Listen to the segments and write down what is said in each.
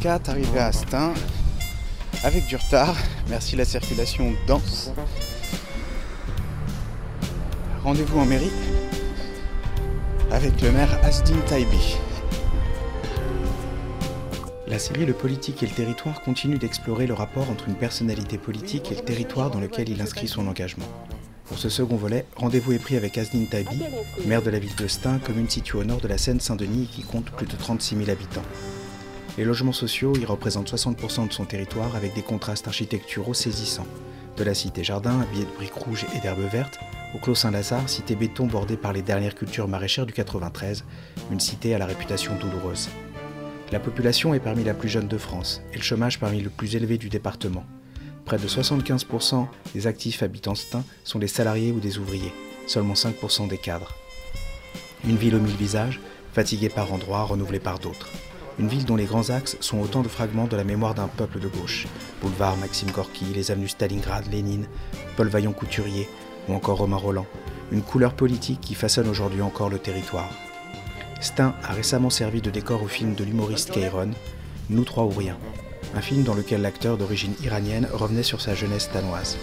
11h44, arrivé à Astin, avec du retard. Merci la circulation dense. Rendez-vous en mairie avec le maire Asdin Taibi. La série Le politique et le territoire continue d'explorer le rapport entre une personnalité politique et le territoire dans lequel il inscrit son engagement. Pour ce second volet, rendez-vous est pris avec Asdin Taibi, maire de la ville de Stein, commune située au nord de la Seine-Saint-Denis et qui compte plus de 36 000 habitants. Les logements sociaux y représentent 60% de son territoire avec des contrastes architecturaux saisissants. De la cité jardin, habillée de briques rouges et d'herbes vertes, au Clos Saint-Lazare, cité béton bordée par les dernières cultures maraîchères du 93, une cité à la réputation douloureuse. La population est parmi la plus jeune de France et le chômage parmi le plus élevé du département. Près de 75% des actifs habitants sont des salariés ou des ouvriers, seulement 5% des cadres. Une ville aux mille visages, fatiguée par endroits, renouvelée par d'autres. Une ville dont les grands axes sont autant de fragments de la mémoire d'un peuple de gauche. Boulevard Maxime Gorky, les avenues Stalingrad, Lénine, Paul Vaillant Couturier ou encore Romain Roland. Une couleur politique qui façonne aujourd'hui encore le territoire. Stein a récemment servi de décor au film de l'humoriste Kairon, Nous trois ou rien, un film dans lequel l'acteur d'origine iranienne revenait sur sa jeunesse danoise.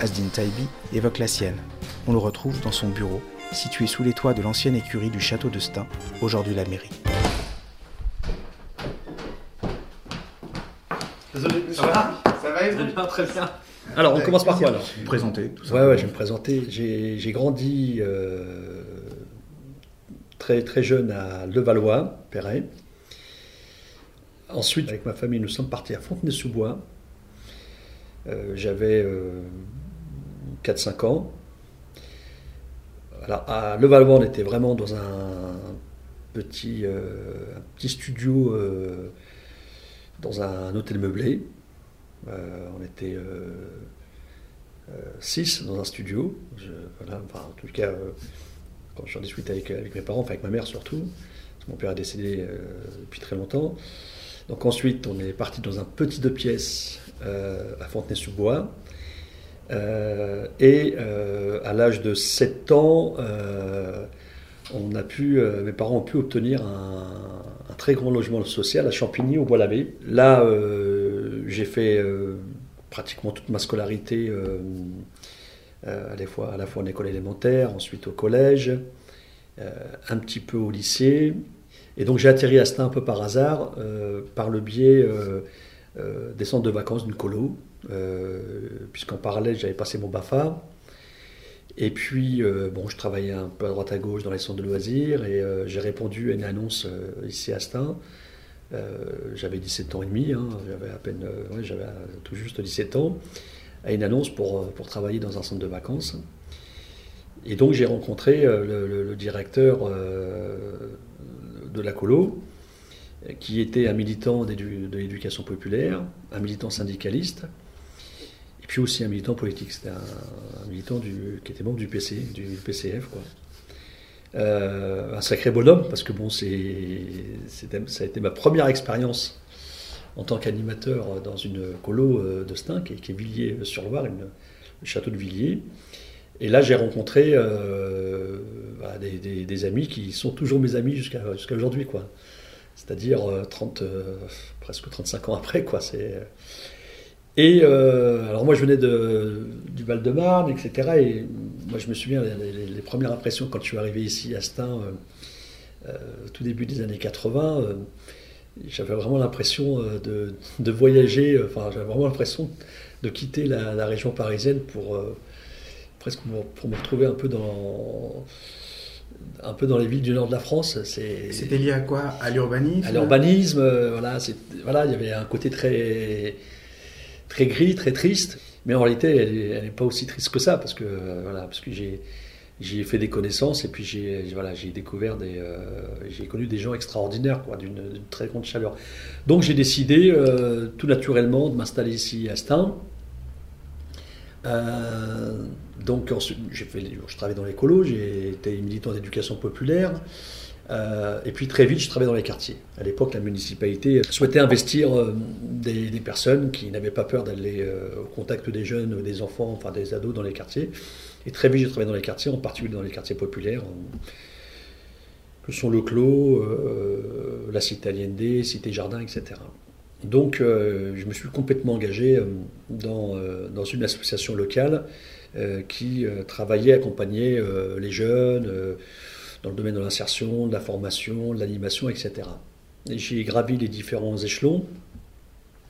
Asdin Taibi évoque la sienne. On le retrouve dans son bureau, situé sous les toits de l'ancienne écurie du château de Stein, aujourd'hui la mairie. Désolé, Ça va Ça va Très bien, très bien. Alors, on commence par quoi alors? Vous présenter, tout Ouais, ouais, je vais me présenter. J'ai j'ai grandi euh, très, très jeune à Levallois, Perret. Ensuite, avec ma famille, nous sommes partis à Fontenay-sous-Bois. Euh, J'avais 4-5 ans. Alors, à Levallois, on était vraiment dans un petit, euh, un petit studio euh, dans un hôtel meublé. Euh, on était 6 dans un studio. Enfin, en tout cas, euh, quand j'en discute avec, avec mes parents, enfin avec ma mère surtout, parce que mon père est décédé euh, depuis très longtemps. Donc ensuite, on est parti dans un petit deux pièces euh, à Fontenay-sous-Bois. Euh, et euh, à l'âge de 7 ans, euh, on a pu, euh, mes parents ont pu obtenir un, très grand logement social à Champigny, au Bois-l'Abbé. Là, euh, j'ai fait euh, pratiquement toute ma scolarité à, la fois, à la en école élémentaire, ensuite au collège, un petit peu au lycée. Et donc j'ai atterri à Stein un peu par hasard, par le biais des centres de vacances d'une colo, puisqu'en parallèle j'avais passé mon BAFA. Et puis, euh, bon, je travaillais un peu à droite à gauche dans les centres de loisirs et euh, j'ai répondu à une annonce euh, ici à Stein. J'avais 17 ans et demi, hein, j'avais à peine, j'avais tout juste 17 ans, à une annonce pour, pour travailler dans un centre de vacances. Et donc j'ai rencontré le, directeur de la colo, qui était un militant de l'éducation populaire, un militant syndicaliste, puis aussi un militant politique. C'était un, militant qui était membre du PC, du PCF, quoi. Euh, un sacré bonhomme, parce que bon, ça a été ma première expérience en tant qu'animateur dans une colo euh, de Stein, qui est, Villiers-sur-Loire, le château de Villiers. Et là, j'ai rencontré euh, bah, des, amis qui sont toujours mes amis jusqu'à aujourd'hui. C'est-à-dire 30, presque 35 ans après, quoi. Et euh, alors moi, je venais de, du Val-de-Marne, etc. Et moi, je me souviens, les, les- les premières impressions quand je suis arrivé ici à Stein, euh, euh, tout début des années 80, euh, j'avais vraiment l'impression de, de voyager, enfin, j'avais vraiment l'impression de quitter la, la région parisienne pour presque pour, pour me retrouver un peu dans un peu dans les villes du nord de la France. C'était lié à quoi? À l'urbanisme? À l'urbanisme, voilà, voilà, il y avait un côté très très gris, très triste. Mais en réalité, elle n'est pas aussi triste que ça parce que euh, voilà, parce que j'ai j'ai fait des connaissances et puis j'ai voilà, j'ai découvert des euh, j'ai connu des gens extraordinaires quoi, d'une très grande chaleur. Donc j'ai décidé euh, tout naturellement de m'installer ici à Stein. Donc j'ai fait, je travaillais dans l'écolo, j'ai été militant d'éducation populaire. Euh, et puis très vite, je travaillais dans les quartiers. À l'époque, la municipalité souhaitait investir euh, des, personnes qui n'avaient pas peur d'aller euh, au contact des jeunes, des enfants, enfin des ados dans les quartiers. Et très vite, j'ai travaillé dans les quartiers, en particulier dans les quartiers populaires, en- sont Le Clos, la Cité Allende, Cité Jardin, etc. Donc je me suis complètement engagé dans une association locale qui travaillait, accompagnait les jeunes dans le domaine de l'insertion, de la formation, de l'animation, etc. J'ai gravi les différents échelons,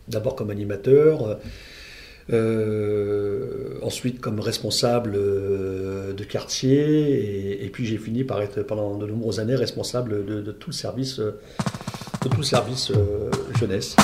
d'abord comme animateur, euh, ensuite comme responsable euh, de quartier, et, puis j'ai fini par être pendant de nombreuses années responsable de, tout service, de tout le service euh, jeunesse.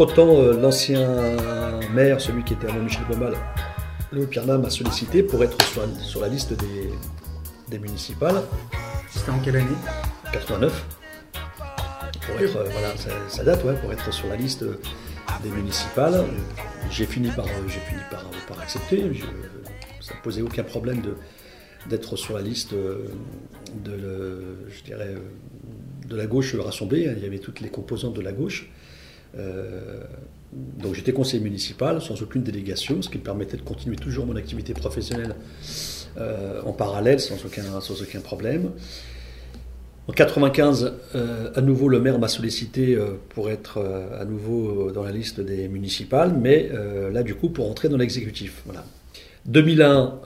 Entre-temps, euh, l'ancien maire, celui qui était avant Michel Bomal, Léo Pierna, m'a sollicité pour être sur, la liste des, municipales. C'était en quelle année? 89. Pour être, euh, voilà, ça, date, ouais, pour être sur la liste des municipales. J'ai fini par, j'ai fini par, par accepter. ça ne posait aucun problème d'être sur la liste de, je dirais, de la gauche rassemblée. Il y avait toutes les composantes de la gauche. Euh, donc j'étais conseiller municipal sans aucune délégation, ce qui me permettait de continuer toujours mon activité professionnelle euh, en parallèle sans aucun, sans aucun problème. En 95, euh, à nouveau, le maire m'a sollicité pour être à nouveau dans la liste des municipales, mais là, du coup, pour entrer dans l'exécutif. Voilà. 2001,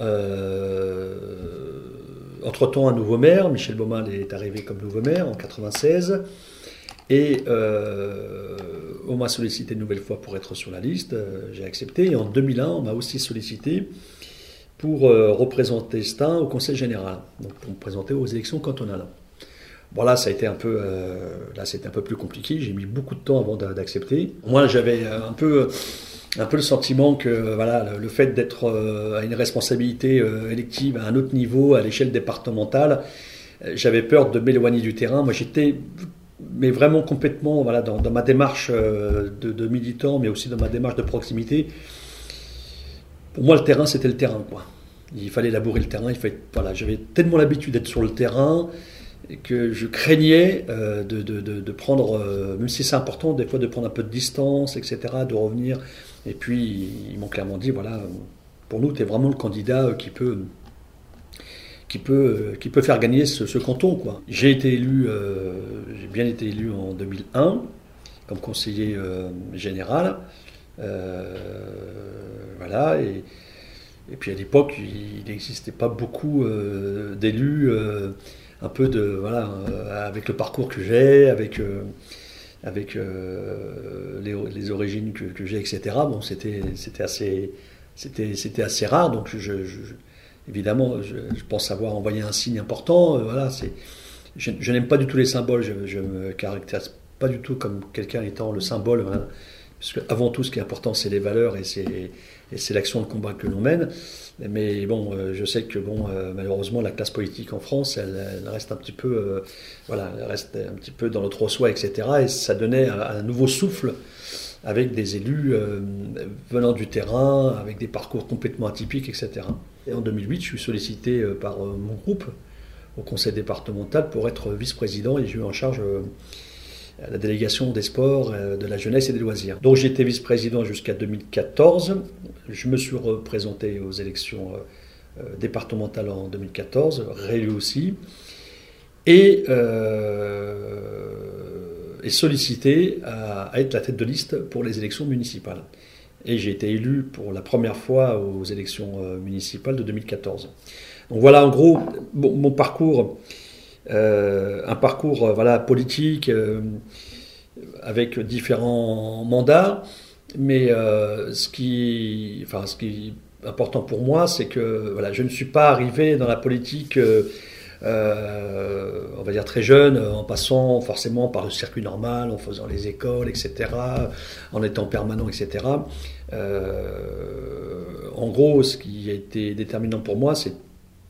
entre-temps, un nouveau maire, Michel Baumal est arrivé comme nouveau maire en 96. Et euh, on m'a sollicité une nouvelle fois pour être sur la liste, euh, j'ai accepté. Et en 2001, on m'a aussi sollicité pour euh, représenter Stein au Conseil général, donc pour me présenter aux élections cantonales. Bon là, ça a été un peu, là c'était un peu plus compliqué. J'ai mis beaucoup de temps avant d'accepter. Moi, j'avais un peu, un peu le sentiment que voilà, le, fait d'être à une responsabilité élective à un autre niveau, à l'échelle départementale, j'avais peur de m'éloigner du terrain. Moi, j'étais mais vraiment complètement voilà, dans, ma démarche euh, de, militant, mais aussi dans ma démarche de proximité, pour moi, le terrain, c'était le terrain. Quoi. Il fallait labourer le terrain. Il fallait, voilà, J'avais tellement l'habitude d'être sur le terrain que je craignais euh, de, de, prendre, euh, même si c'est important, des fois de prendre un peu de distance, etc., de revenir. Et puis, ils m'ont clairement dit, voilà, pour nous, tu es vraiment le candidat qui peut, qui peut, qui peut faire gagner ce, canton. Quoi. J'ai été élu, euh, j'ai bien été élu en 2001 comme conseiller général. voilà, et, puis à l'époque, il n'existait pas beaucoup d'élus un peu de voilà euh, avec le parcours que j'ai, avec euh, avec euh, les, origines que, j'ai, etc. Bon, c'était c'était assez c'était c'était assez rare, donc je, évidemment je, pense avoir envoyé un signe important. voilà, c'est je, n'aime pas du tout les symboles, je, ne me caractérise pas du tout comme quelqu'un étant le symbole. parce qu'avant tout, ce qui est important, c'est les valeurs et c'est l'action de combat que l'on mène. Mais bon, euh, je sais que bon, euh, malheureusement, la classe politique en France, elle, reste un petit peu, euh, voilà, elle reste un petit peu dans le trop-soi, etc. Et ça donnait un, nouveau souffle avec des élus venant du terrain, avec des parcours complètement atypiques, etc. Et en 2008, je suis sollicité par mon groupe au conseil départemental pour être vice-président et j'ai eu en charge la délégation des sports, euh, de la jeunesse et des loisirs. Donc j'étais vice-président jusqu'à 2014. Je me suis représenté aux élections euh, euh, départementales en 2014, réélu aussi, et, sollicité à, être la tête de liste pour les élections municipales. Et j'ai été élu pour la première fois aux élections municipales de 2014. Donc voilà en gros mon parcours euh, un parcours euh, voilà, politique euh, avec différents mandats. Mais ce, qui, enfin, ce qui est important pour moi, c'est que voilà, je ne suis pas arrivé dans la politique. On va dire très jeune, en passant forcément par le circuit normal, en faisant les écoles, etc., en étant permanent, etc. en gros, ce qui a été déterminant pour moi, c'est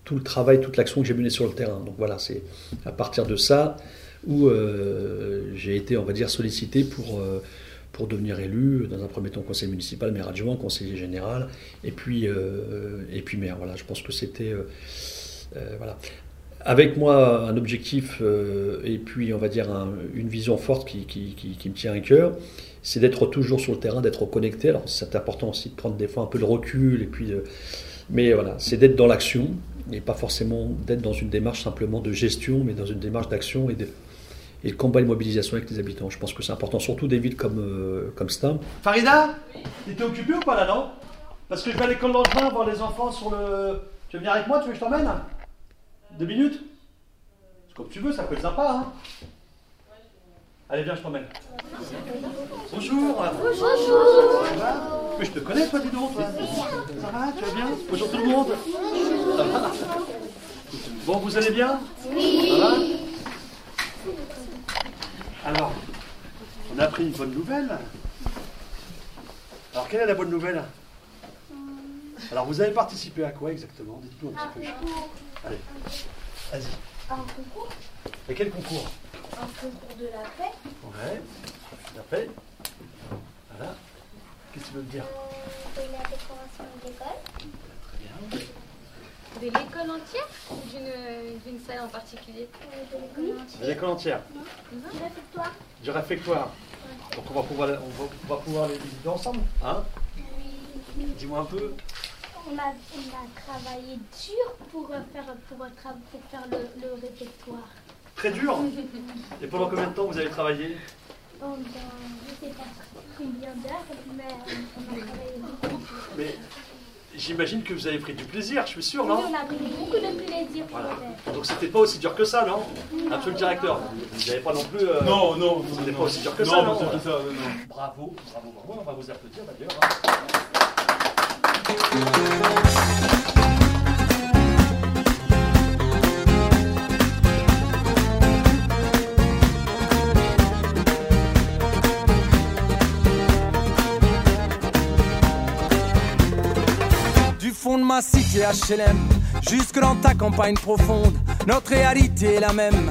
tout le travail, toute l'action que j'ai menée sur le terrain. Donc voilà, c'est à partir de ça où euh, j'ai été, on va dire, sollicité pour, euh, devenir élu, dans un premier temps conseil municipal, maire adjoint, conseiller général, et puis, euh, et puis maire. Voilà, je pense que c'était... voilà. Avec moi, un objectif et puis, on va dire, une vision forte qui, qui, qui, me tient à cœur, c'est d'être toujours sur le terrain, d'être connecté. Alors, c'est important aussi de prendre des fois un peu de recul, et puis... mais voilà, c'est d'être dans l'action, et pas forcément d'être dans une démarche simplement de gestion, mais dans une démarche d'action et de, et combat et de mobilisation avec les habitants. Je pense que c'est important, surtout des villes comme, euh, comme Stam. Farida Tu t'es occupé ou pas là, non? Parce que je vais à l'école d'entrain voir les enfants sur le. Tu veux venir avec moi Tu veux que je t'emmène? Deux minutes Comme tu veux, ça peut être sympa, hein Allez, viens, je t'emmène. Bonjour. Bonjour. Ça va Mais je te connais, toi, dis donc, toi. Ça va Tu vas bien? Bonjour tout le monde. Ça va Bon, vous allez bien? Oui. Ça va? Alors, on a appris une bonne nouvelle. Alors, quelle est la bonne nouvelle? Alors, vous avez participé à quoi exactement? Dites-nous un petit peu. Allez, vas-y. Un concours Et quel concours? Un concours de la paix. Ouais, la paix. Voilà. Qu'est-ce que tu veux me dire? Euh, De la décoration de l'école. Très bien. De l'école entière ou d'une salle en particulier? Euh, De l'école entière. De l'école entière. Du réfectoire. Du réfectoire. Donc on va pouvoir, on va, on va pouvoir les visiter ensemble, hein? Dis-moi un peu. On a, on a, travaillé dur pour faire, pour, pour faire le, le réfectoire. Très dur Et pendant combien de temps vous avez travaillé? Pendant, je ne sais pas combien d'heures, mais on a travaillé beaucoup. Mais j'imagine que vous avez pris du plaisir, je suis sûr, non? Oui, on a pris beaucoup de plaisir. Voilà. Donc c'était pas aussi dur que ça, non? Un peu le directeur. Vous n'avez pas non plus. Euh... Non, non. C'était pas aussi dur que ça, non, non, ça, non. Bravo, bravo, bravo. On va vous applaudir d'ailleurs. Hein. Fond de ma cité HLM, jusque dans ta campagne profonde, notre réalité est la même.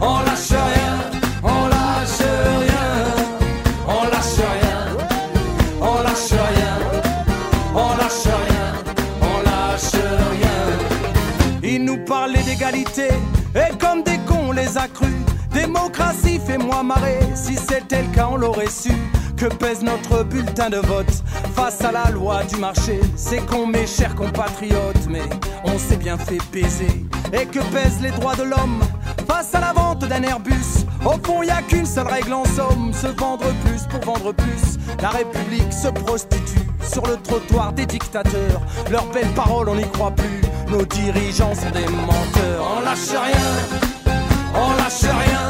on lâche rien, on lâche rien, on lâche rien, on lâche rien, on lâche rien, on lâche rien. Ils nous parlaient d'égalité et comme des cons on les a crus. Démocratie, fais-moi marrer. Si c'était le cas, on l'aurait su. Que pèse notre bulletin de vote face à la loi du marché? C'est qu'on mes chers compatriotes, mais on s'est bien fait baiser. Et que pèsent les droits de l'homme? Face à la vente d'un Airbus Au fond, y a qu'une seule règle en somme se vendre plus pour vendre plus. La République se prostitue sur le trottoir des dictateurs. Leurs belles paroles, on n'y croit plus. Nos dirigeants sont des menteurs. On lâche rien, on lâche rien,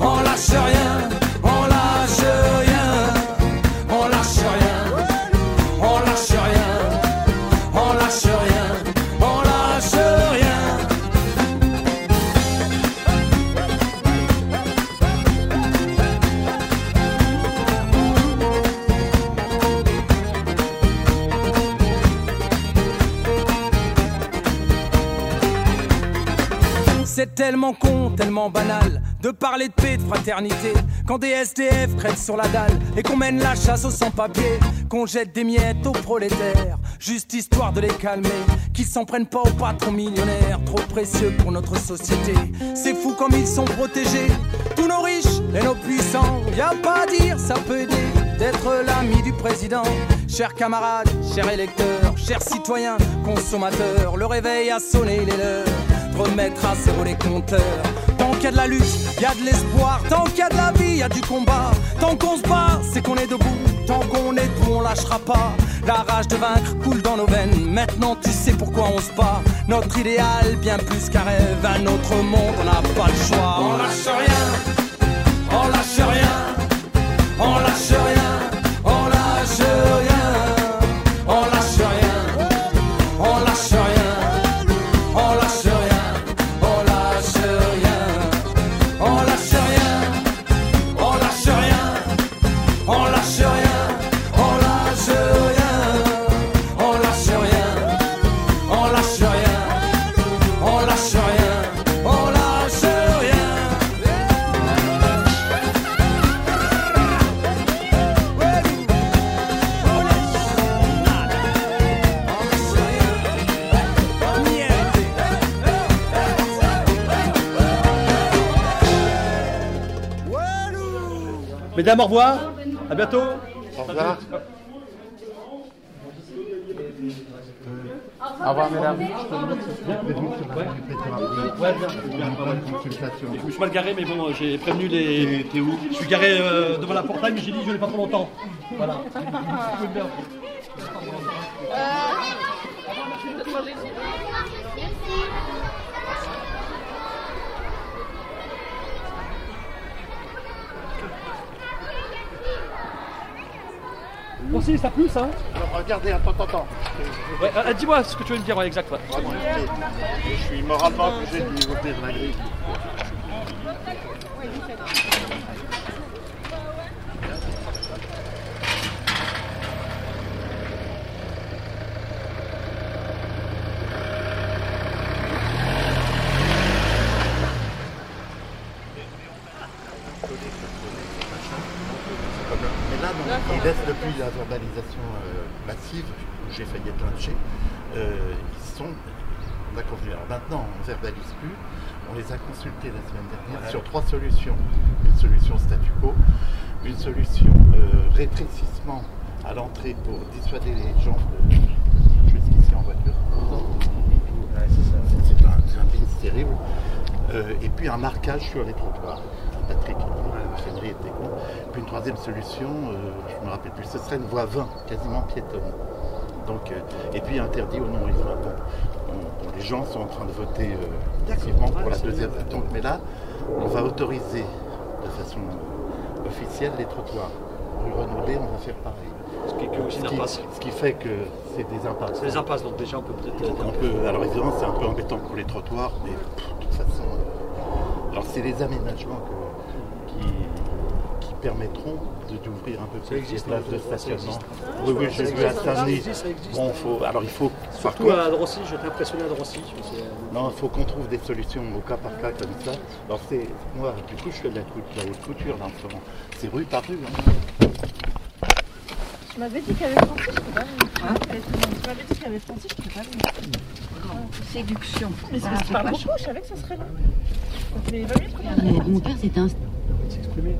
on lâche rien, on lâche rien, C'est tellement con, tellement banal de parler de paix, de fraternité. Quand des SDF crèvent sur la dalle et qu'on mène la chasse aux sans-papiers, qu'on jette des miettes aux prolétaires, juste histoire de les calmer. Qu'ils s'en prennent pas aux patrons millionnaires, trop précieux pour notre société. C'est fou comme ils sont protégés, tous nos riches et nos puissants. Y a pas à dire, ça peut aider d'être l'ami du président. Chers camarades, chers électeurs, chers citoyens, consommateurs, le réveil a sonné, il est remettre à zéro les compteurs. Tant qu'il y a de la lutte, il y a de l'espoir. Tant qu'il y a de la vie, il y a du combat. Tant qu'on se bat, c'est qu'on est debout. Tant qu'on est debout, on lâchera pas. La rage de vaincre coule dans nos veines. Maintenant, tu sais pourquoi on se bat. Notre idéal, bien plus qu'un rêve. Un autre monde, on n'a pas le choix. On lâche rien. On lâche rien. On lâche rien. Mesdames, au revoir. À bientôt. Au revoir. Au revoir, mesdames. Je suis mal garé, mais bon, j'ai prévenu les. T'es où? Je suis garé euh, devant la portail, mais j'ai dit je n'ai pas trop longtemps. Voilà. Bon, si, ça plus, hein Alors, regardez, attends, attends, attends. Ouais, euh, dis-moi ce que tu veux me dire, ouais, exact. ouais. Je suis moralement obligé de lui ouvrir la grille. Mais là, donc, ils laissent depuis la verbalisation euh, massive, où j'ai failli être lynché, euh, ils sont. On a. Alors maintenant, on ne verbalise plus. On les a consultés la semaine dernière sur trois solutions. Une solution statu quo, une solution euh, rétrécissement à l'entrée pour dissuader les gens de jusqu'ici en voiture. C'est un, un business terrible. Et puis un marquage sur les trottoirs. Patrick, Henry était con. Puis une troisième solution, euh, je ne me rappelle plus, ce serait une voie 20, quasiment piétonne. Donc, euh, et puis interdit au non-riverain. Bon, on- bon, les gens sont en train de voter euh, massivement pour la deuxième. Donc, mais là, on va autoriser de façon officielle les trottoirs. Rue Renaudé, on va faire pareil. Ce qui, aussi Ce qui, ce qui fait que c'est des impasses. C'est des impasses, donc déjà on peut peut-être. Donc on peut, alors évidemment c'est un peu embêtant pour les trottoirs, mais pff, de toute façon, alors c'est les aménagements que- qui, qui permettront de- d'ouvrir un peu plus les places de hein, stationnement. Oui, oui, j'ai vu à Ça Saint-Denis. existe, ça existe. Bon, faut, alors il faut, par Surtout contre, à Drancy, j'étais impressionné à Drancy. euh, non, il faut qu'on trouve des solutions au cas par cas comme ça. Alors c'est, moi, du coup, je fais de la, cou- de la haute couture là en ce moment. C'est rue par rue. hein. Tu m'avais dit qu'avec Francis, je peux pas venir. Tu m'avais dit qu'avec Francis, je peux pas venir. Séduction. Mais c'est parle beaucoup, je savais que ça serait long. Ça fait 20 minutes qu'on est Mais arrivé. mon père, c'était un. S'exprimer.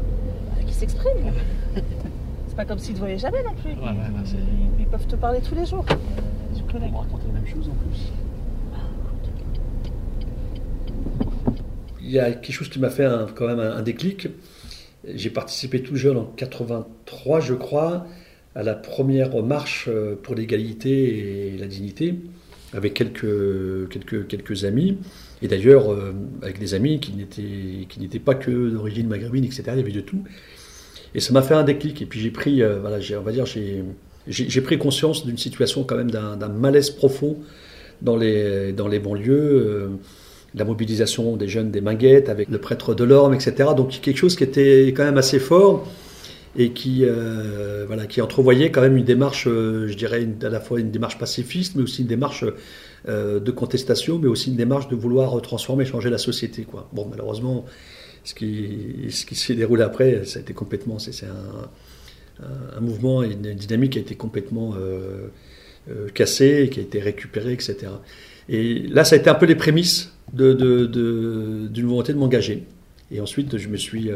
Qui s'exprime. C'est pas comme s'ils ne te voyaient jamais non plus. Ouais, ouais, ouais, c'est- Ils, ils peuvent te parler tous les jours. euh, du On collègue. me raconter la même chose en plus. Il y a quelque chose qui m'a fait un- quand même un, un déclic. J'ai participé tout jeune en 83, je crois, à la première marche euh, pour l'égalité et la dignité, avec quelques, quelques, quelques amis. Et d'ailleurs, euh, avec des amis qui n'étaient, pas que d'origine maghrébine, etc. Il y avait de tout. Et ça m'a fait un déclic. Et puis j'ai pris, euh, voilà, on va dire, j'ai, pris conscience d'une situation quand même d'un, d'un malaise profond dans les, dans les banlieues. euh, la mobilisation des jeunes des Minguettes avec le prêtre de l'Orme, etc. Donc quelque chose qui était quand même assez fort et qui, euh, voilà, qui entrevoyait quand même une démarche, euh, je dirais, à la fois une démarche pacifiste, mais aussi une démarche euh, de contestation, mais aussi une démarche de vouloir transformer, changer la société. Bon, malheureusement, ce qui, ce qui s'est déroulé après, ça a été complètement, c'est un, mouvement et une dynamique qui a été complètement cassée, qui a été récupérée, etc. Et là, ça a été un peu les prémices de- de- de- d'une volonté de m'engager. Et ensuite, je me suis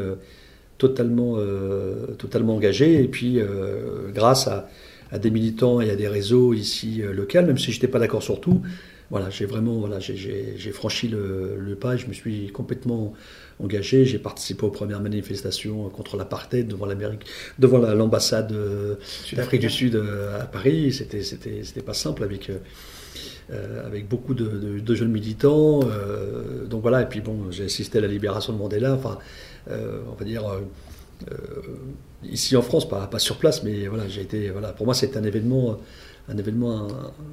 totalement, euh, totalement engagé. Et puis, euh, grâce à, à des militants et à des réseaux ici euh, locaux, même si je n'étais pas d'accord sur tout, voilà, j'ai vraiment voilà, j'ai- franchi le, le pas et je me suis complètement engagé. J'ai participé aux premières manifestations contre l'apartheid devant l'Amérique, devant la- l'ambassade euh, d'Afrique du Sud à Paris. C'était c'était c'était pas simple avec euh, avec beaucoup de, de- de jeunes militants. euh, donc voilà, et puis bon, j'ai assisté à la libération de Mandela. Enfin, on va dire euh, euh, ici en France, pas, pas sur place, mais voilà, j'ai été. Voilà, pour moi, c'était un événement, un événement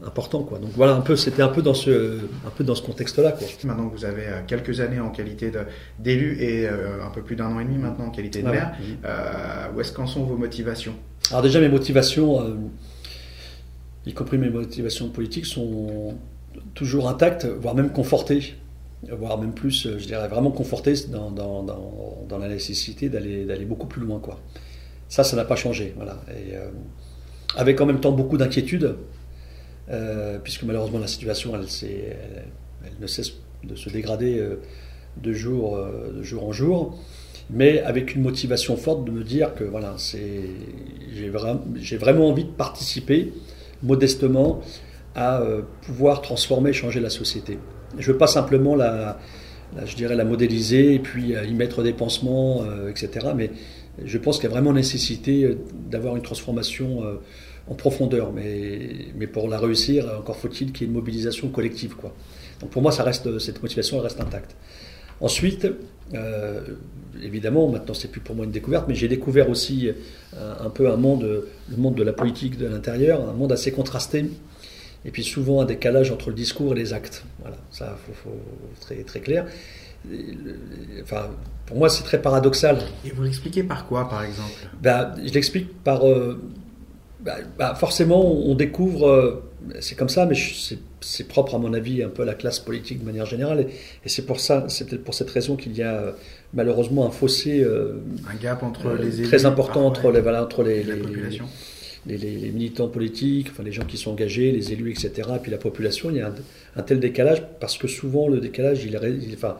important, quoi. Donc voilà, un peu, c'était un peu dans ce, un peu dans ce contexte-là, quoi. Maintenant que vous avez euh, quelques années en qualité d'élu et euh, un peu plus d'un an et demi maintenant en qualité de Ah ouais. maire, euh, où est-ce qu'en sont vos motivations? Alors déjà, mes motivations, euh, y compris mes motivations politiques, sont toujours intactes, voire même confortées, voire même plus, euh, je dirais vraiment confortées dans, dans, la nécessité d'aller beaucoup plus loin. Quoi. Ça, ça n'a pas changé. Voilà. Et, euh, avec en même temps beaucoup d'inquiétude, euh, puisque malheureusement la situation, elle, elle, elle ne cesse de se dégrader de, jour, de jour en jour mais avec une motivation forte de me dire que voilà, j'ai, vra- vraiment envie de participer modestement à pouvoir transformer, changer la société. Je veux pas simplement la, je dirais la modéliser et puis euh, y mettre des pansements, euh, etc. Mais je pense qu'il y a vraiment nécessité euh, d'avoir une transformation en profondeur. Mais, mais pour la réussir, encore faut-il qu'il y ait une mobilisation collective. Donc pour moi, ça reste, cette motivation elle reste intacte. Ensuite, évidemment, maintenant c'est plus pour moi une découverte, mais j'ai découvert aussi euh, un peu un monde, le monde de la politique de l'intérieur, un monde assez contrasté, et puis souvent un décalage entre le discours et les actes. Voilà, ça, faut, faut très très clair. Enfin, pour moi, c'est très paradoxal. Et vous l'expliquez par quoi, par exemple? Ben, je l'explique par. euh, bah, bah, forcément, on découvre. euh, c'est comme ça, mais c'est- propre à mon avis un peu à la classe politique de manière générale, et, et c'est pour ça, c'est peut-être pour cette raison qu'il y a euh, malheureusement un fossé euh, Un gap entre euh, les élus très important entre les, voilà, entre les, et la les- population. les, les- militants politiques, enfin les gens qui sont engagés, les élus, etc., et puis la population, il y a un, tel décalage parce que souvent le décalage, il, il- enfin,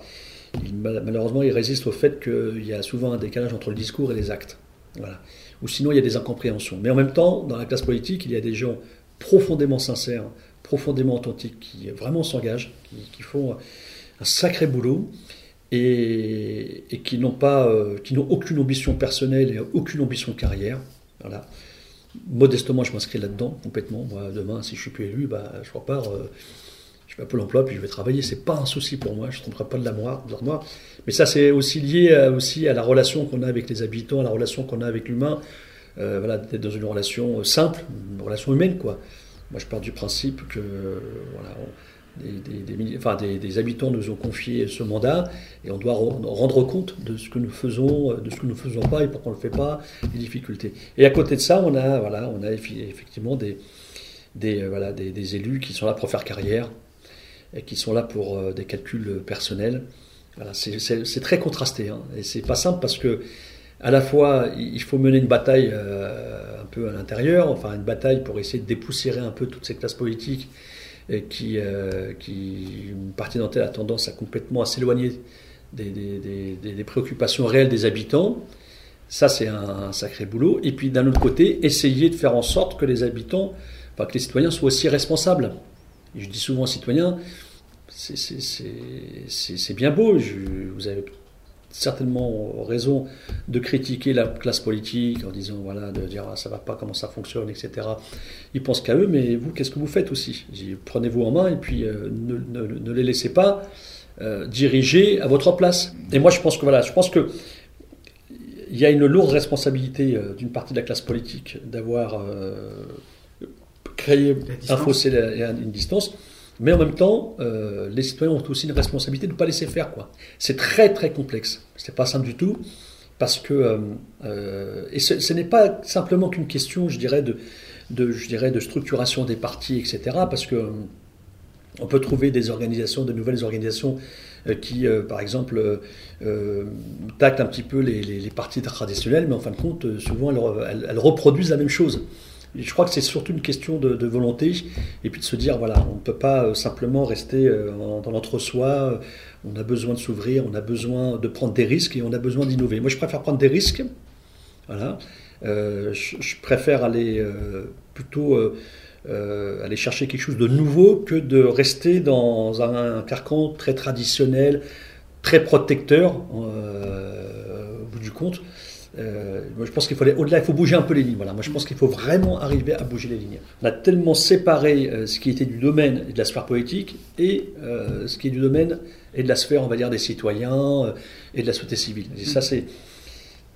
malheureusement, il résiste au fait qu'il y a souvent un décalage entre le discours et les actes. Voilà. Ou sinon, il y a des incompréhensions. Mais en même temps, dans la classe politique, il y a des gens profondément sincères, profondément authentiques, qui vraiment s'engagent, qui, font un sacré boulot et, qui n'ont pas, euh, qui n'ont aucune ambition personnelle et aucune ambition carrière. Voilà. Modestement, je m'inscris là-dedans complètement. Moi, demain, si je suis plus élu, bah, je repars. euh, je vais à Pôle emploi, puis je vais travailler. C'est pas un souci pour moi, je ne tromperai pas de la moi. Mais ça, c'est aussi lié à, aussi à la relation qu'on a avec les habitants, à la relation qu'on a avec l'humain. Euh, voilà, d'être dans une relation simple, une relation humaine, quoi. Moi, je pars du principe que voilà, des, habitants nous ont confié ce mandat et on doit rendre compte de ce que nous faisons, de ce que nous ne faisons pas et pourquoi on ne le fait pas, les difficultés. Et à côté de ça, on a, voilà, on a effectivement des, des, euh, voilà, des, élus qui sont là pour faire carrière et qui sont là pour euh, des calculs personnels. Voilà, c'est très contrasté hein, et c'est pas simple parce que à la fois il faut mener une bataille euh, un peu à l'intérieur, enfin une bataille pour essayer de dépoussiérer un peu toutes ces classes politiques et qui, qui une partie d'entre elles a tendance à complètement à s'éloigner des, préoccupations réelles des habitants. Ça, c'est un, sacré boulot. Et puis, d'un autre côté, essayer de faire en sorte que les habitants que les citoyens soient aussi responsables. Je dis souvent aux citoyens, c'est bien beau, vous avez certainement raison de critiquer la classe politique en disant, voilà, de dire ah, ça va pas, comment ça fonctionne, etc. Ils pensent qu'à eux, mais vous, qu'est-ce que vous faites aussi? Prenez-vous en main et puis euh, ne, les laissez pas euh, diriger à votre place. Et moi, je pense que voilà, je pense que il y a une lourde responsabilité euh, d'une partie de la classe politique d'avoir créer un fossé et une distance. Mais en même temps, euh, les citoyens ont aussi une responsabilité de ne pas laisser faire. quoi. C'est très très complexe. C'est pas simple du tout. Parce que. Euh, euh, et ce, n'est pas simplement qu'une question, je dirais, de, je dirais, de structuration des partis, etc. Parce que. on peut trouver des organisations, de nouvelles organisations qui, par exemple, tactent un petit peu les, partis traditionnels, mais en fin de compte, souvent, elles reproduisent la même chose je crois que c'est surtout une question de, volonté et puis de se dire voilà, on ne peut pas euh, simplement rester euh, dans l'entre-soi. On a besoin de s'ouvrir, on a besoin de prendre des risques et on a besoin d'innover. Moi, je préfère prendre des risques. Voilà. Euh, je, préfère aller plutôt aller chercher quelque chose de nouveau que de rester dans un, carcan très traditionnel, très protecteur au bout du compte. Euh, moi, je pense qu'il faut aller au-delà, il faut bouger un peu les lignes. Voilà. Moi, je pense qu'il faut vraiment arriver à bouger les lignes. On a tellement séparé euh, ce qui était du domaine et de la sphère politique et euh, ce qui est du domaine et de la sphère, on va dire, des citoyens et de la société civile. Et ça, c'est.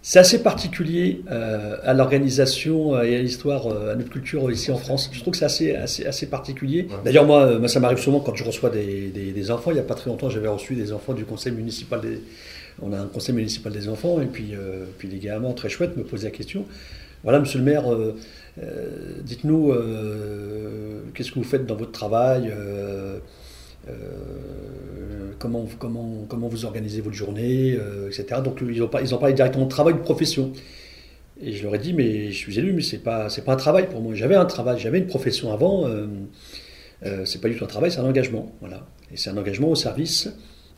C'est assez particulier à l'organisation et à l'histoire, à notre culture ici en France. Je trouve que c'est assez, assez, assez particulier. D'ailleurs, moi, ça m'arrive souvent quand je reçois des, des, des enfants. Il n'y a pas très longtemps, j'avais reçu des enfants du conseil municipal des, on a un conseil municipal des enfants, et puis, euh, puis les gamins très chouettes me posaient la question. Voilà, monsieur le maire, euh, euh, dites-nous, qu'est-ce que vous faites dans votre travail comment, comment, comment vous organisez votre journée, etc. Donc ils ont, parlé directement de travail, de profession. Et je leur ai dit, mais je suis élu, mais c'est pas, pas un travail pour moi. J'avais un travail, j'avais une profession avant. Euh, c'est pas du tout un travail, c'est un engagement. Voilà. Et c'est un engagement au service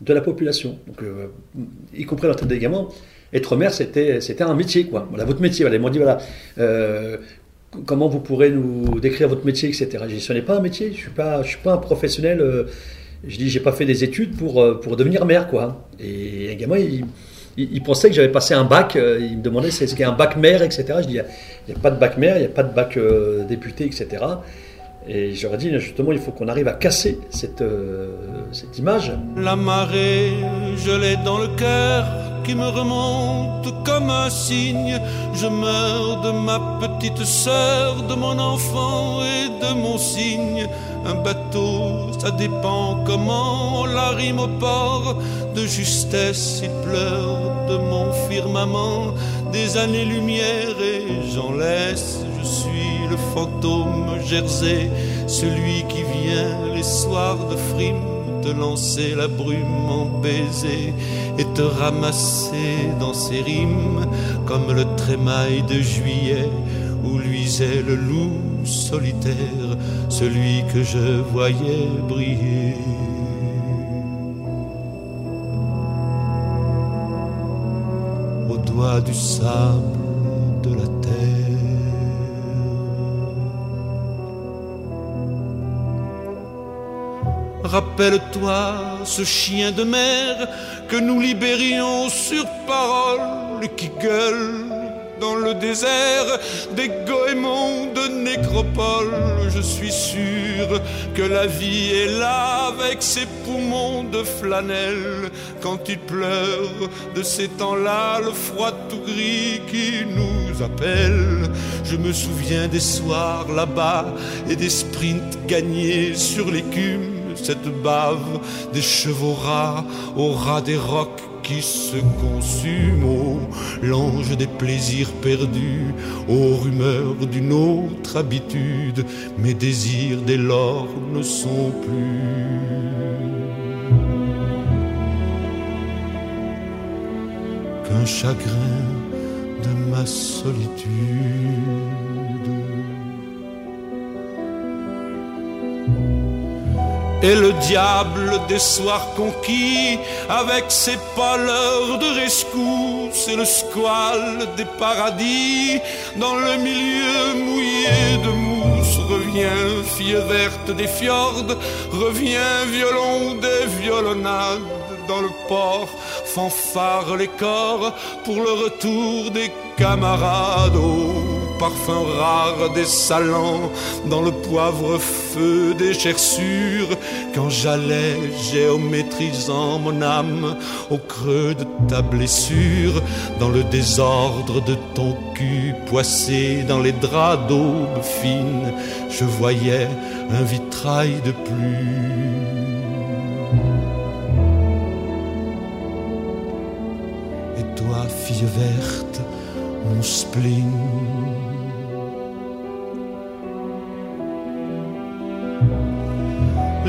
de la population. Donc, euh, y compris dans la tête des gamins, être maire, c'était, c'était un métier, quoi. Voilà, votre métier. Ils m'ont dit, voilà, euh, comment vous pourrez nous décrire votre métier, etc. J'ai dit, ce n'est pas un métier, je ne suis, pas, suis pas un professionnel. Euh, je dis, j'ai pas fait des études pour, pour devenir maire, quoi. Et un gamin, il, pensait que j'avais passé un bac, il me demandait c'est ce qu'est un bac maire, etc. Je dis, il n'y a, pas de bac maire, il n'y a pas de bac député, etc. Et j'aurais dit, justement, il faut qu'on arrive à casser cette, euh, cette image. La marée, je l'ai dans le cœur, qui me remonte comme un signe. Je meurs de ma petite sœur, de mon enfant et de mon signe. Un bateau, ça dépend comment on la rime au port. De justesse, il pleure de mon firmament. Des années-lumière et j'en laisse, je suis le fantôme Jersey, celui qui vient les soirs de frime te lancer la brume en baiser et te ramasser dans ses rimes comme le trémail de juillet où luisait le loup solitaire, celui que je voyais briller. Au doigt du sable de la Rappelle-toi ce chien de mer que nous libérions sur parole, qui gueule dans le désert des goémons de nécropole. Je suis sûr que la vie est là avec ses poumons de flanelle. Quand il pleure de ces temps-là, le froid tout gris qui nous appelle. Je me souviens des soirs là-bas et des sprints gagnés sur l'écume. Cette bave des chevaux rats au ras des rocs qui se consume, oh, l'ange des plaisirs perdus, aux rumeurs d'une autre habitude, mes désirs dès lors ne sont plus qu'un chagrin de ma solitude. Et le diable des soirs conquis, avec ses pâleurs de rescousse et le squale des paradis, dans le milieu mouillé de mousse, revient fille verte des fjords, revient violon des violonnades dans le port, fanfare les corps pour le retour des camarades. Parfum rare des salons, dans le poivre feu des cherchures, quand j'allais géométrisant mon âme au creux de ta blessure, dans le désordre de ton cul poissé dans les draps d'aube fine, je voyais un vitrail de toi, fille verte, mon spleen.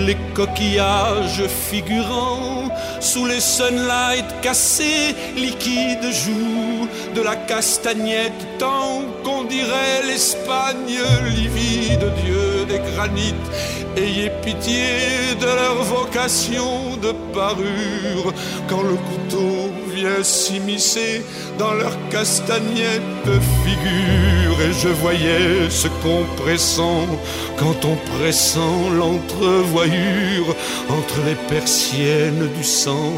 Les coquillages figurant sous les sunlight cassés, liquides jouent de la castagnette, tant qu'on dirait l'Espagne livide, Dieu des granites. Ayez pitié de leur vocation de parure quand le couteau vient s'immiscer dans leur castagnette figure. Et je voyais ce compressant quand on pressant l'entrevoyure entre les persiennes du sang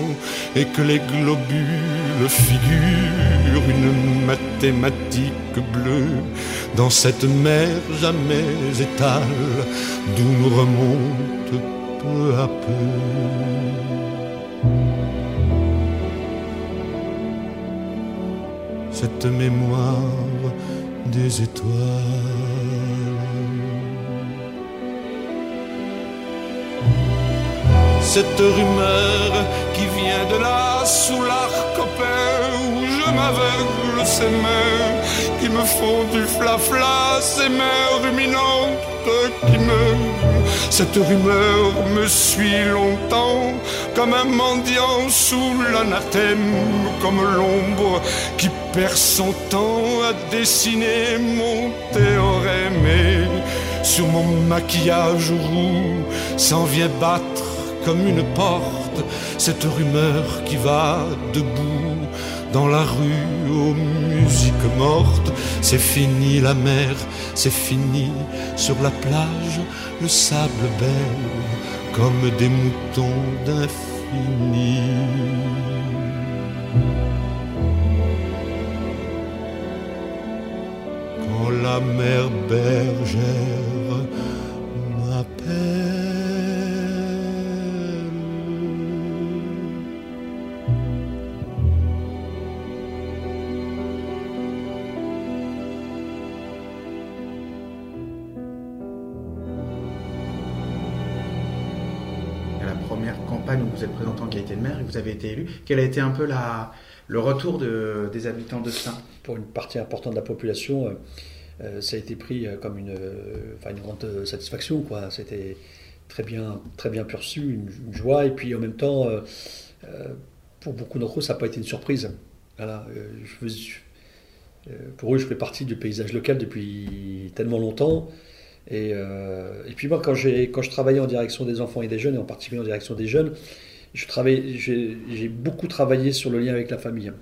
et que les globules figurent une mathématique bleue dans cette mer jamais étale d'où nous remonte peu à peu cette mémoire des étoiles. Cette rumeur qui vient de là, sous l'arc où je m'aveugle, ces mains qui me font du flafla, ces mains ruminantes qui me cette rumeur me suit longtemps, comme un mendiant sous l'anathème, comme l'ombre qui perd son temps à dessiner mon théorème. Sur mon maquillage roux s'en vient battre comme une porte cette rumeur qui va debout dans la rue aux musiques mortes. C'est fini la mer, c'est fini sur la plage, le sable belle comme des moutons d'infini. La mer bergère m'appelle. à la première campagne où vous êtes présenté en qualité de maire et vous avez été élu. Quel a été un peu la, le retour de- des habitants de Stein? Pour une partie importante de la population, euh, ça a été pris euh, comme une, euh, une grande euh, satisfaction. quoi. C'était très bien, très bien perçu, une, joie. Et puis en même temps, euh, euh, pour beaucoup d'entre eux, ça n'a pas été une surprise. Voilà, euh, euh, pour eux, je fais partie du paysage local depuis tellement longtemps. Et, euh, puis moi, quand, quand je travaillais en direction des enfants et des jeunes, et en particulier en direction des jeunes, j'ai, beaucoup travaillé sur le lien avec la famille.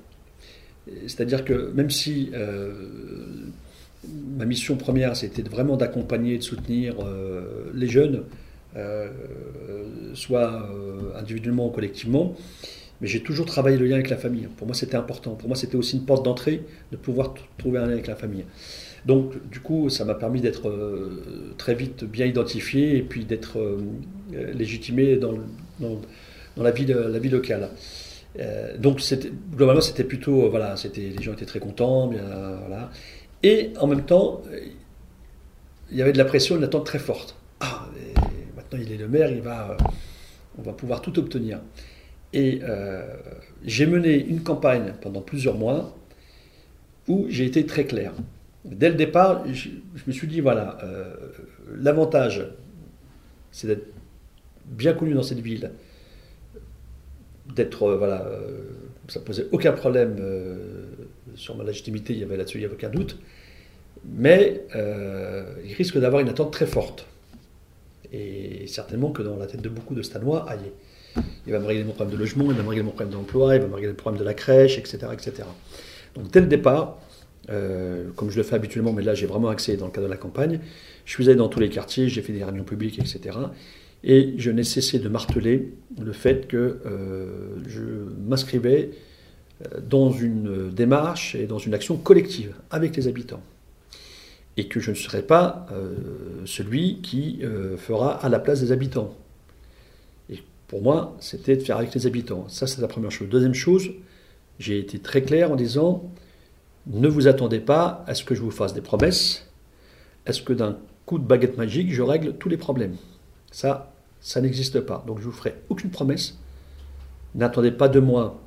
C'est-à-dire que même si euh, ma mission première, c'était vraiment d'accompagner et de soutenir euh, les jeunes, euh, soit euh, individuellement ou collectivement, mais j'ai toujours travaillé le lien avec la famille. Pour moi, c'était important. Pour moi, c'était aussi une porte d'entrée de pouvoir trouver un lien avec la famille. Donc, du coup, ça m'a permis d'être très vite bien identifié et puis d'être légitimé dans, la, vie, locale. Donc, globalement, c'était plutôt, voilà, les gens étaient très contents, bien, voilà. Et en même temps, il y avait de la pression, une attente très forte. Ah, maintenant il est le maire, va, on va pouvoir tout obtenir. Et j'ai mené une campagne pendant plusieurs mois où j'ai été très clair. Dès le départ, je, me suis dit, voilà, euh, l'avantage, c'est d'être bien connu dans cette ville, d'être, euh, voilà, euh, ça posait aucun problème sur ma légitimité, il y avait là-dessus, il n'y avait aucun doute, mais il risque d'avoir une attente très forte. Et certainement que dans la tête de beaucoup de Stanois, aïe, il va me régler mon problème de logement, il va me régler mon problème d'emploi, il va me régler le problème de la crèche, etc. etc. Donc dès le départ, euh, comme je le fais habituellement, mais là j'ai vraiment accès dans le cadre de la campagne. Je suis allé dans tous les quartiers, j'ai fait des réunions publiques, etc. Et je n'ai cessé de marteler le fait que euh, je m'inscrivais euh, dans une démarche et dans une action collective avec les habitants. Et que je ne serai pas celui qui fera à la place des habitants. Et pour moi, c'était de faire avec les habitants. Ça, c'est la première chose. Deuxième chose, j'ai été très clair en disant ne vous attendez pas à ce que je vous fasse des promesses, à ce que d'un coup de baguette magique, je règle tous les problèmes? Ça, ça n'existe pas. Donc je vous ferai aucune promesse. N'attendez pas de moi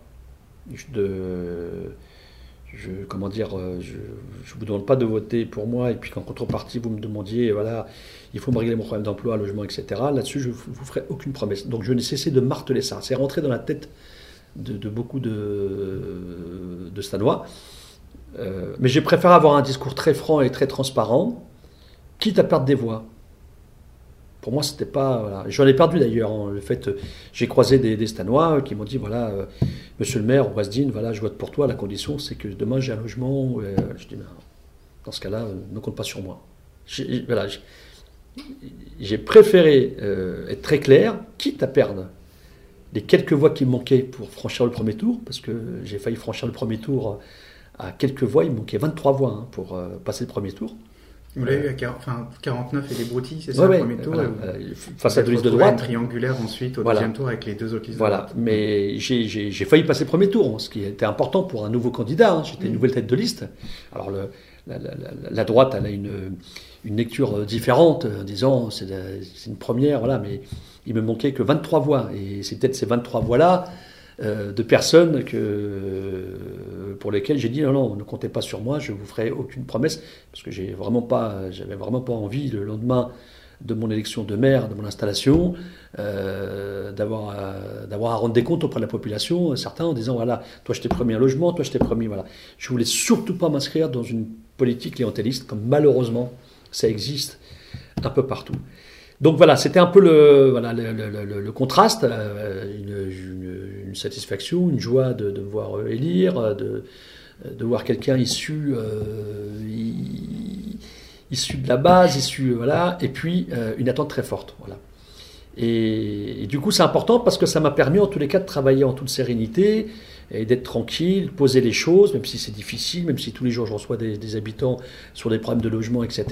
je, comment dire, euh, je ne vous demande pas de voter pour moi et puis qu'en contrepartie vous me demandiez, voilà, il faut me régler mon problème d'emploi, logement, etc. Là-dessus, je ne vous ferai aucune promesse. Donc je n'ai cessé de marteler ça. C'est rentré dans la tête de, beaucoup de, de Stanois. Euh, mais j'ai préféré avoir un discours très franc et très transparent, quitte à perdre des voix. Pour moi, c'était pas. J'en ai perdu d'ailleurs. Hein, le fait, j'ai croisé des, Stanois qui m'ont dit voilà, euh, monsieur le maire, Wasdine, voilà, je vote pour toi. La condition, c'est que demain j'ai un logement. Euh, je dis, dans ce cas-là, ne compte pas sur moi. Voilà, j'ai préféré être très clair, quitte à perdre les quelques voix qui me manquaient pour franchir le premier tour, parce que j'ai failli franchir le premier tour à quelques voix, il manquait 23 voix hein, pour euh, passer le premier tour. Vous l'avez eu à enfin, 49 et des broutilles, c'est ça le premier tour euh, Face à deux listes de droite. triangulaire ensuite au deuxième tour avec les deux autres listes voilà. de droite. Mais j'ai failli passer le premier tour, hein, ce qui était important pour un nouveau candidat. Hein. J'étais une mm. nouvelle tête de liste. Alors le, la, droite, elle a une, une lecture euh, différente en disant c'est une première, voilà, mais il me manquait que 23 voix. Et c'est peut-être ces 23 voix-là euh, de personnes que, pour lesquelles j'ai dit non, non, ne comptez pas sur moi, je ne vous ferai aucune promesse, parce que j'ai vraiment pas, j'avais vraiment pas envie le lendemain de mon élection de maire, de mon installation, euh, d'avoir, à, à rendre des comptes auprès de la population, certains en disant voilà, toi je t'ai promis un logement, toi je t'ai promis, voilà. Je voulais surtout pas m'inscrire dans une politique clientéliste, comme malheureusement ça existe un peu partout. Donc voilà, c'était un peu le, voilà, le, contraste, euh, une, satisfaction, une joie de, voir euh, élire, de, de voir quelqu'un issu, euh, issu de la base, issu, voilà, et puis une attente très forte. Voilà. Et, du coup, c'est important parce que ça m'a permis en tous les cas de travailler en toute sérénité et d'être tranquille, poser les choses, même si c'est difficile, même si tous les jours je reçois des, habitants sur des problèmes de logement, etc.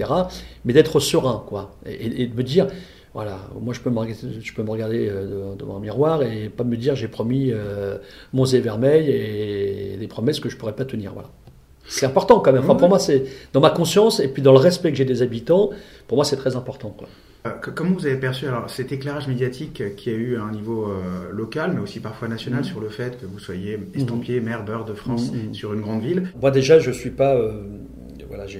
Mais d'être serein, quoi. Et, de me dire, voilà, moi je peux me, je peux me regarder euh, devant un miroir et pas me dire j'ai promis euh, mon zé vermeil et des promesses que je pourrais pas tenir, voilà. C'est important quand même. Enfin, pour moi, c'est dans ma conscience et puis dans le respect que j'ai des habitants, pour moi, c'est très important. Quoi. Euh, comment vous avez perçu alors cet éclairage médiatique qui a eu à un niveau euh, local, mais aussi parfois national, mmh. sur le fait que vous soyez estampillé mmh. maire beurre de France mmh. sur une grande ville Moi déjà, je suis pas, euh, voilà, je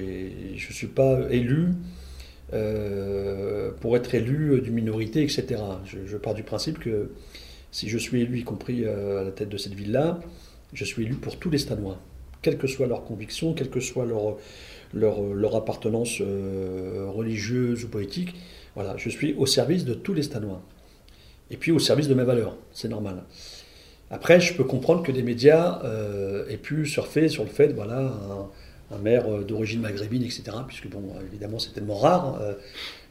suis pas élu pour être élu d'une minorité, etc. Je, je, pars du principe que si je suis élu, y compris à la tête de cette ville-là, je suis élu pour tous les Stanois, quelles que soient leurs convictions, quelle que soit leur, leur, leur appartenance religieuse ou politique voilà, je suis au service de tous les Stanois. Et puis au service de mes valeurs, c'est normal. Après, je peux comprendre que des médias euh, aient pu surfer sur le fait, voilà, un maire euh, d'origine maghrébine, etc. Puisque, bon, évidemment, c'est tellement rare, euh,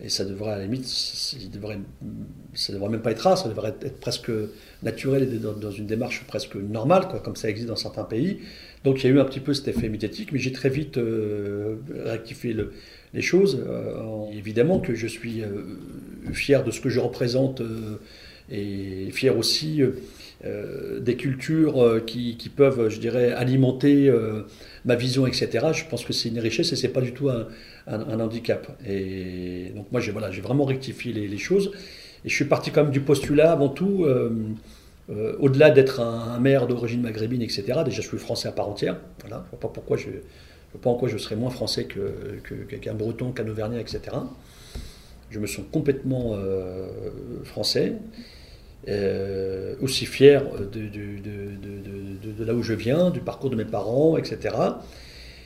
et ça devrait, à la limite, ça devrait, devrait même pas être rare, ça devrait être, presque naturel et dans, une démarche presque normale, quoi, comme ça existe dans certains pays. Donc il y a eu un petit peu cet effet médiatique, mais j'ai très vite euh, rectifié les choses. évidemment que je suis fier de ce que je représente et fier aussi des cultures qui, peuvent, je dirais, alimenter ma vision, etc. Je pense que c'est une richesse et c'est pas du tout un, handicap. Et donc moi, j'ai voilà, vraiment rectifié les, choses. Et je suis parti quand même du postulat avant tout. Euh, euh, au-delà d'être un, maire d'origine maghrébine, etc., déjà je suis français à part entière. Voilà, je vois pas pourquoi je, je pas en quoi je serais moins français qu'un breton, qu'un auvergnat, etc. Je me sens complètement euh, français. Euh, aussi fier de, là où je viens, du parcours de mes parents, etc.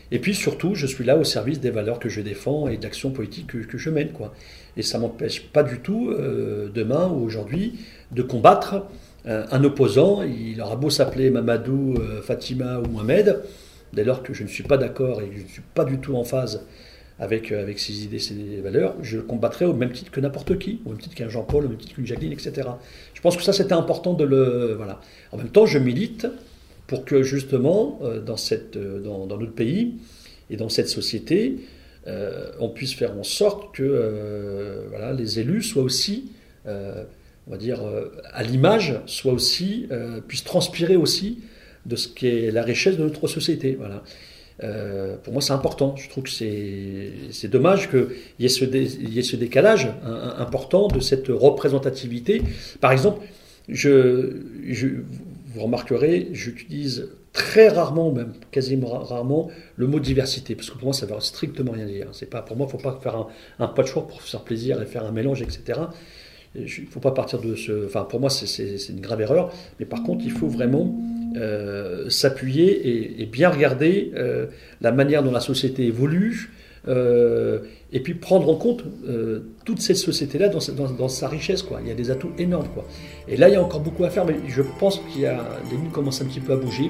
Et puis surtout, je suis là au service des valeurs que je défends et d'actions politiques que, je mène. Quoi. Et ça ne m'empêche pas du tout, euh, demain ou aujourd'hui, de combattre euh, un opposant. Il aura beau s'appeler Mamadou, Fatima ou Mohamed, dès lors que je ne suis pas d'accord et que je ne suis pas du tout en phase avec, euh, avec ses idées, ses valeurs, je combattrai au même titre que n'importe qui, au même titre qu'un Jean-Paul, au même titre qu'une Jacqueline, etc. Je pense que ça, c'était important de le. Voilà. En même temps, je milite pour que, justement, euh, dans, cette, euh, dans, notre pays et dans cette société, on puisse faire en sorte que voilà, les élus soient aussi, on va dire, à l'image, soient aussi, puissent transpirer aussi de ce qu'est la richesse de notre société. Voilà. Euh, pour moi, c'est important. Je trouve que c'est dommage qu'il y, ait ce y ait ce décalage important de cette représentativité. Par exemple, je, vous remarquerez, j'utilise très rarement, même quasiment rarement, le mot diversité, parce que pour moi, ça ne veut strictement rien dire. Pas, pour moi, il ne faut pas faire un, un patchwork pour faire plaisir et faire un mélange, etc. Il ne faut pas partir de ce. Enfin, pour moi, c'est une grave erreur. Mais par contre, il faut vraiment euh, s'appuyer et, bien regarder euh, la manière dont la société évolue. Euh, et puis prendre en compte toute cette société-là dans, dans, sa richesse. Quoi. Il y a des atouts énormes. Quoi. Et là, il y a encore beaucoup à faire, mais je pense qu'il y a les lignes commencent un petit peu à bouger.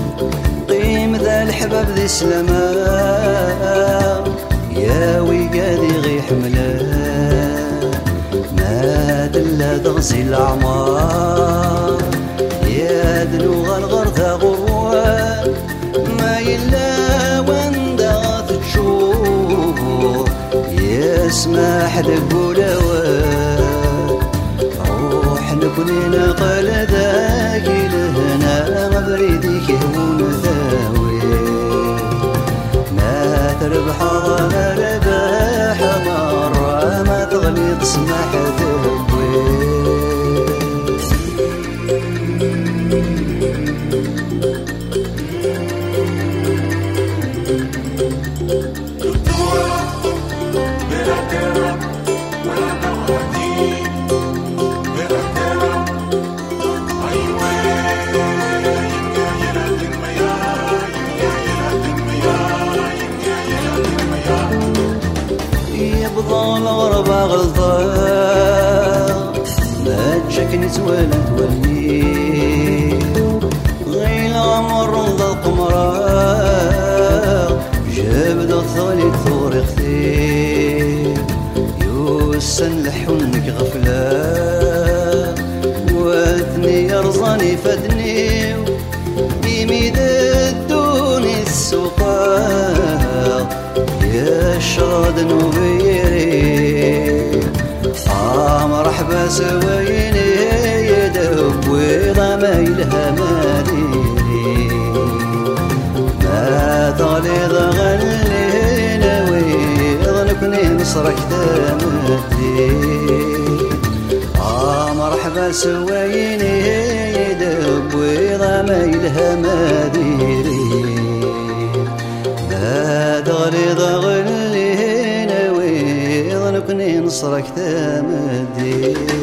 الحباب ذي سلامة يا ويقادي غي حملا ما دلا دغزي الأعمار. يا دنو غرغر ذا ما يلا وين دغت تشوف يسمح لك ولوان روح نكوني نقل ذاك لهنا غبريدي بحر أنا مرة ما تغلي تسمح غلطة ما تشكني نتوالد وليد نصرك دمدي آه، مرحبا سويني دب ويضا ميلها مديري باد غليظ غلين ويضا نكني نصرك تمديري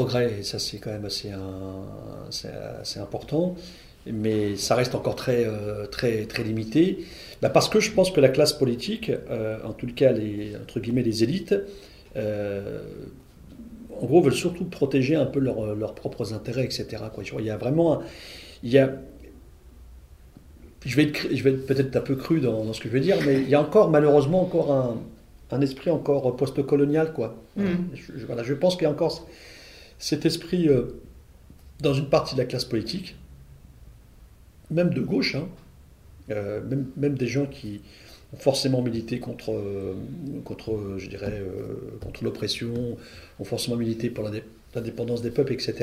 progrès, et ça c'est quand même assez, un- assez important, mais ça reste encore très, euh, très, très limité, Bah, parce que je pense que la classe politique, euh, en tout cas les, entre guillemets les élites, euh, en gros veulent surtout protéger un peu leurs leurs propres intérêts, etc. quoi. Il y a vraiment, un- il y a, je vais être, je vais être peut-être un peu cru dans, dans ce que je veux dire, mais il y a encore malheureusement encore un, un esprit encore post-colonial, quoi. Je, je- voilà, je pense qu'il y a encore cet esprit euh, dans une partie de la classe politique, même de gauche, hein, euh, même, des gens qui ont forcément milité contre, euh, l'oppression, ont forcément milité pour l'indé- l'indépendance des peuples, etc.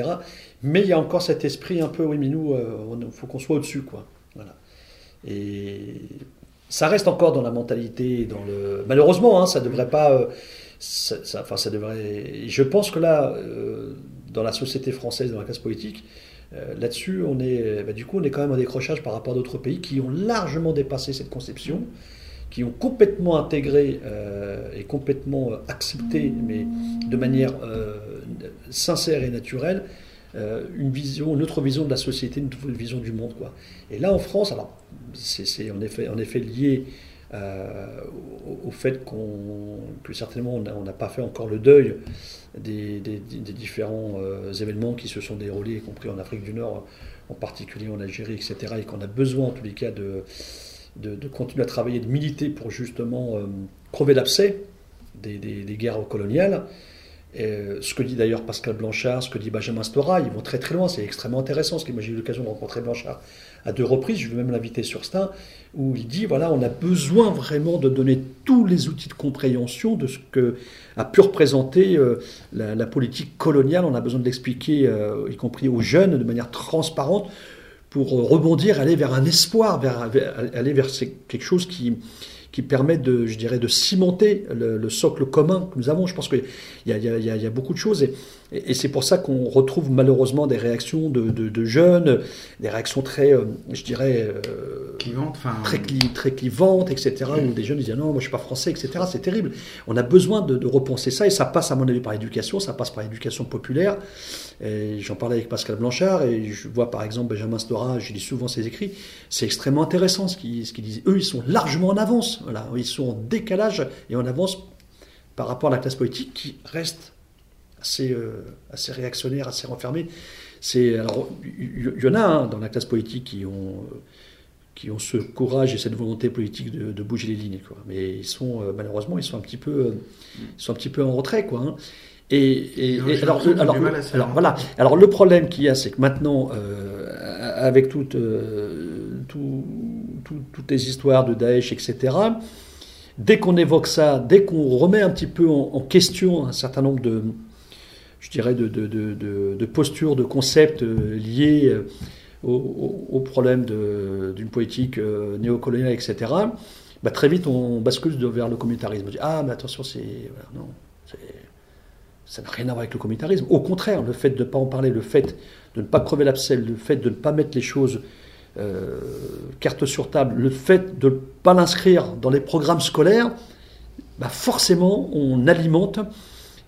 Mais il y a encore cet esprit un peu, oui, mais nous, il faut qu'on soit au-dessus, quoi. Voilà. Et ça reste encore dans la mentalité, dans le. Malheureusement, hein, ça devrait pas. Euh, enfin, ça devrait. Je pense que là, euh, dans la société française, dans la classe politique, euh, là-dessus, on est. bah, du coup, on est quand même en décrochage par rapport à d'autres pays qui ont largement dépassé cette conception, qui ont complètement intégré euh, et complètement euh, accepté, mais de manière euh, sincère et naturelle, euh, une vision, une autre vision de la société, une vision du monde. Quoi. Et là, en France, alors, c'est en effet lié euh, au, fait qu'on, que certainement on n'a pas fait encore le deuil des, différents euh, événements qui se sont déroulés, y compris en Afrique du Nord, en particulier en Algérie, etc., et qu'on a besoin en tous les cas de, de, continuer à travailler, de militer pour justement euh, crever l'abcès des, guerres coloniales. Ce que dit d'ailleurs Pascal Blanchard, ce que dit Benjamin Stora, ils vont très très loin, c'est extrêmement intéressant. Parce que moi j'ai eu l'occasion de rencontrer Blanchard à deux reprises, je vais même l'inviter sur Stein, où il dit voilà, on a besoin vraiment de donner tous les outils de compréhension de ce que a pu représenter euh, la, politique coloniale. On a besoin de l'expliquer, euh, y compris aux jeunes, de manière transparente, pour euh, rebondir, aller vers un espoir, vers, aller vers quelque chose qui, qui permet de, je dirais, de cimenter le, le socle commun que nous avons. Je pense qu'il y y, a, beaucoup de choses et- c'est pour ça qu'on retrouve malheureusement des réactions de, de- de jeunes, des réactions très, euh, je dirais, euh, Clivantes, enfin, très, cli- très clivantes, etc. Où des jeunes disent non, moi je suis pas français, etc. C'est terrible. On a besoin de, de repenser ça et ça passe à mon avis par l'éducation, ça passe par l'éducation populaire. J'en parlais avec Pascal Blanchard et je vois par exemple Benjamin Stora, je lis souvent ses écrits. C'est extrêmement intéressant ce qu'ils ce qu'ils disent. Eux, ils sont largement en avance. Voilà. Ils sont en décalage et en avance par rapport à la classe politique qui reste assez, euh, assez réactionnaire, assez renfermée. C'est alors il y, y en a hein, dans la classe politique qui ont euh, qui ont ce courage et cette volonté politique de, de bouger les lignes, quoi. Mais ils sont euh, malheureusement ils sont un petit peu euh, ils sont un petit peu en retrait, quoi. hein. Et, alors, alors, alors voilà. Alors le problème qu'il y a, c'est que maintenant, avec toutes, tout- tout- toutes les histoires de Daesh, etc., dès qu'on évoque ça, dès qu'on remet un petit peu en, en question un certain nombre de, je dirais, de, de, de- de- postures, de concepts euh, liés euh, au, au- problème d'une politique euh, néocoloniale, etc., bah, très vite on bascule vers le communautarisme. On dit, ah, mais attention, c'est. non, ça n'a rien à voir avec le communautarisme. Au contraire, le fait de ne pas en parler, le fait de ne pas crever l'abcès, le fait de ne pas mettre les choses euh, carte sur table, le fait de ne pas l'inscrire dans les programmes scolaires, bah forcément, on alimente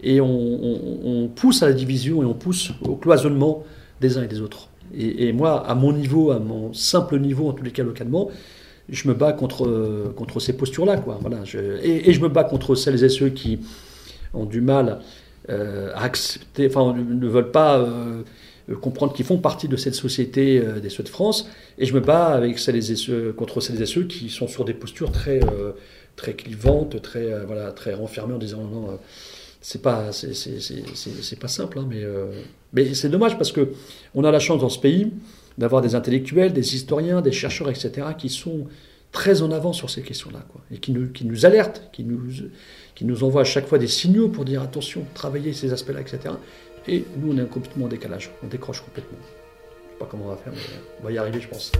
et on, pousse à la division et on pousse au cloisonnement des uns et des autres. Et, moi, à mon niveau, à mon simple niveau, en tous les cas localement, je me bats contre, contre ces postures-là. Voilà, et, je me bats contre celles et ceux qui, ont du mal euh, à accepter, enfin, ne veulent pas euh, comprendre qu'ils font partie de cette société euh, des ceux de France. Et je me bats avec celles et ceux, contre celles et ceux qui sont sur des postures très, euh, très clivantes, très, euh, voilà, très renfermées en disant non. euh, c'est pas c'est, pas simple hein, mais euh, mais c'est dommage parce que on a la chance dans ce pays d'avoir des intellectuels des historiens des chercheurs etc qui sont très en avant sur ces questions là quoi et qui nous qui nous alertent qui nous qui nous envoient à chaque fois des signaux pour dire attention travaillez ces aspects là etc et nous on est complètement en décalage on décroche complètement. Je sais pas comment on va faire mais on va y arriver je pense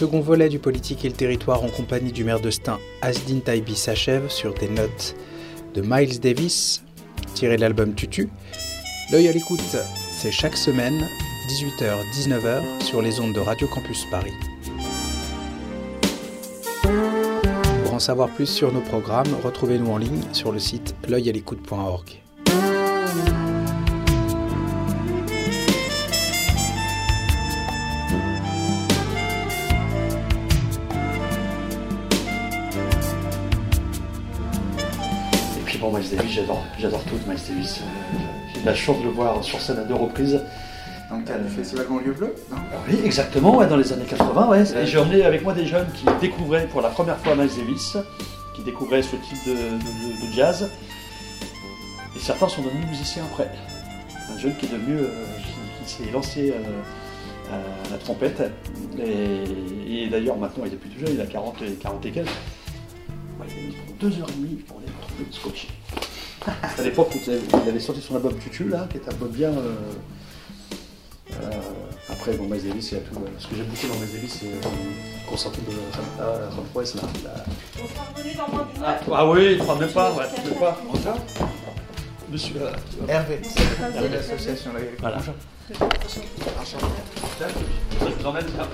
second volet du Politique et le territoire en compagnie du maire de Stein, Asdin Taibi, s'achève sur des notes de Miles Davis, tiré de l'album Tutu. L'œil à l'écoute, c'est chaque semaine, 18h-19h, sur les ondes de Radio Campus Paris. Pour en savoir plus sur nos programmes, retrouvez-nous en ligne sur le site l'œil-à-l'écoute.org. Miles Davis, j'adore, j'adore tout de Miles Davis. Euh, J'ai eu la chance de le voir sur scène à deux reprises. Donc, le festival Banlieue Bleue Oui, exactement, ouais, dans les années 80. Ouais. Et j'ai emmené avec moi des jeunes qui découvraient pour la première fois Miles Davis, qui découvraient ce type de, de- de jazz. Et certains sont devenus musiciens après. Un jeune qui est devenu, euh, qui, qui s'est lancé euh, à la trompette. Et, et d'ailleurs, maintenant, il est plus tout jeune, il a 40 et, 40 et quelques. Ouais, il a mis pendant deux heures et demie pour scotché. à l'époque où il avait- sorti son album Tutu, là, qui est un album bien. euh, euh, après, bon, Miles Davis, il y a tout. euh, ce que j'aime beaucoup dans Miles Davis, c'est euh, le concerto de Santa là. On sera revenu dans moins d'une Ah, heure. ah oui, crois même pas, ouais, même pas. Monsieur, euh, Hervé, l'association. Voilà. Bonjour. Je vous emmène là.